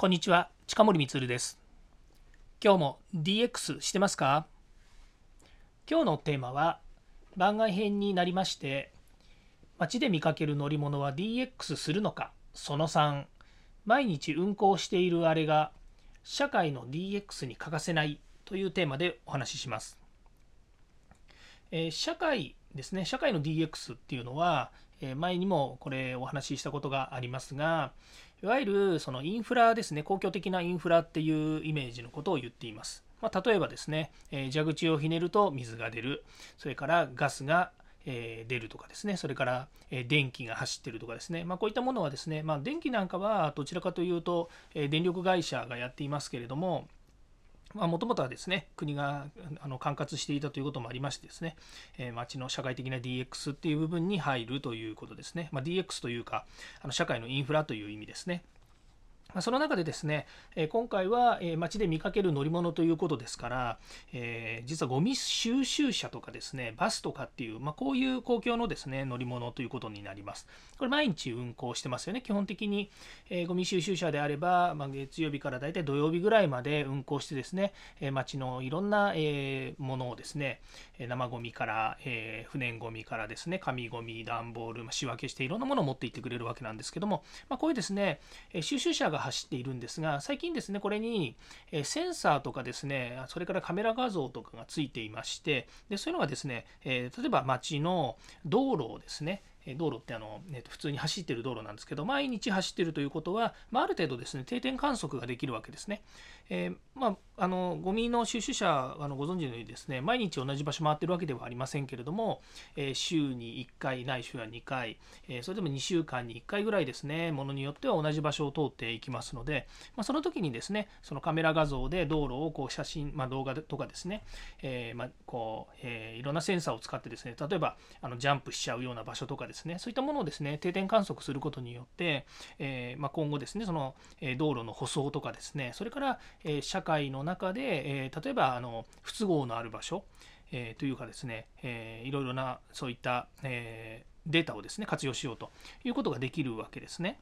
こんにちは近森光です。今日も DX してますか？今日のテーマは番外編になりまして街で見かける乗り物は DX するのか？その3毎日運行しているあれが社会の DX に欠かせないというテーマでお話しします、えー、社会ですね。社会の DX っていうのはえ前にもこれお話ししたことがありますがいわゆるそのインフラですね。公共的なインフラっていうイメージのことを言っています、まあ、例えばですねえ蛇口をひねると水が出る。それからガスが出るとかですね、それから電気が走ってるとかですね、まあ、こういったものはですね、まあ、電気なんかはどちらかというと電力会社がやっていますけれども、もともとはですね国があの管轄していたということもありましてですね、えー、町の社会的な DX っていう部分に入るということですね、まあ、DX というかあの社会のインフラという意味ですね。その中でですね、今回は街で見かける乗り物ということですから、えー、実はゴミ収集車とかですね、バスとかっていう、まあ、こういう公共のですね、乗り物ということになります。これ毎日運行してますよね。基本的に、えー、ゴミ収集車であれば、まあ、月曜日からだいたい土曜日ぐらいまで運行してですね、え街のいろんな、えものをですね、生ゴミから、え不燃ゴミからですね、紙ゴミ、段ボール、ま、仕分けしていろんなものを持っていってくれるわけなんですけども、まあ、こういうですね、収集車が走っているんですが、最近ですね、これにセンサーとかですね、それからカメラ画像とかがついていまして、でそういうのがですね、例えば街の道路をですね、道路ってあの、ね、普通に走ってる道路なんですけど、毎日走ってるということは、まあ、ある程度ですね、定点観測ができるわけですね。えー、まあ、あのゴミの収集車あのご存知のようにですね毎日同じ場所回ってるわけではありませんけれども、えー、週に1回ないしは2回、えー、それでも2週間に1回ぐらいですねものによっては同じ場所を通っていきますので、まあ、その時にですねそのカメラ画像で道路をこう写真、まあ、動画とかですね、えまこうえいろんなセンサーを使ってですね例えばあのジャンプしちゃうような場所とかですねそういったものをですね定点観測することによって、えま今後ですねその、え道路の舗装とかですねそれから、え社会の中で、え例えばあの不都合のある場所、えというかですね、えいろいろなそういった、えデータをですね活用しようということができるわけですね。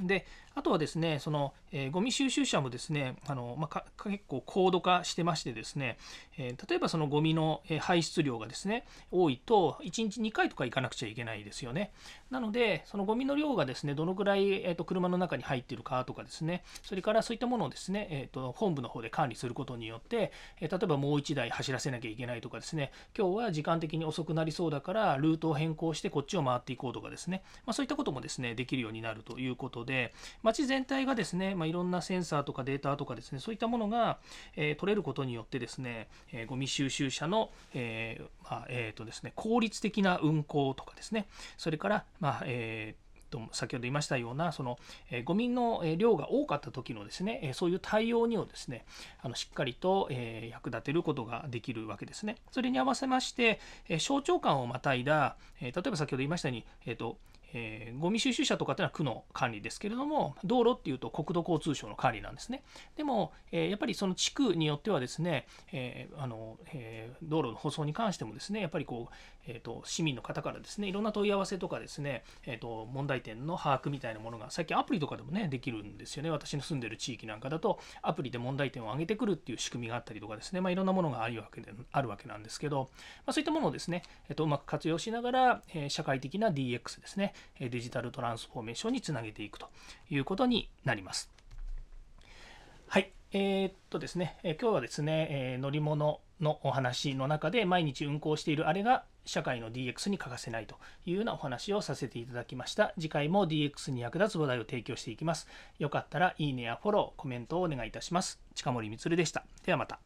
であとはですね、その、えー、ゴミ収集車もですね、あのまあ、結構高度化してましてですね、えー、例えばそのゴミの排出量がですね、多いと1日2回とか行かなくちゃいけないですよね。なので、そのゴミの量がですね、どのぐらい、えーと、車の中に入っているかとかですね、それからそういったものをですね、えーと、本部の方で管理することによって、えー、例えばもう1台走らせなきゃいけないとかですね、今日は時間的に遅くなりそうだから、ルートを変更してこっちを回っていこうとかですね、まあ、そういったこともですね、できるようになるということで、で街全体がですね、まあ、いろんなセンサーとかデータとかですね、そういったものが、えー、取れることによってですね、えー、ゴミ収集車の、えーまあえーとですね、効率的な運行とかですね、それから、まあえーと先ほど言いましたようなその、えー、ゴミの量が多かった時のですね、えそういう対応にをですねあのしっかりと、え役立てることができるわけですね。それに合わせまして、え省庁間をまたいだ、え例えば先ほど言いましたように、えーとえー、ゴミ収集車とかっていうのは区の管理ですけれども、道路っていうと国土交通省の管理なんですね。でも、えー、やっぱりその地区によってはですね、えー、あのえ道路の舗装に関してもですね、やっぱりこう、えーと、市民の方からですね、いろんな問い合わせとかですね、えーと、問題点の把握みたいなものが、最近アプリとかでもね、できるんですよね。私の住んでる地域なんかだと、アプリで問題点を上げてくるっていう仕組みがあったりとかですね、まあ、いろんなものがあるわけであるわけなんですけど、まあ、そういったものをですね、えーと、うまく活用しながら、え社会的な DX ですね、デジタルトランスフォーメーションにつなげていくということになります。はい。えー、っとですね、え今日はですね、え乗り物のお話の中で毎日運行しているあれが社会の DX に欠かせないというようなお話をさせていただきました。次回も DX に役立つ話題を提供していきます。よかったらいいねやフォロー、コメントをお願いいたします。近森光でした。ではまた。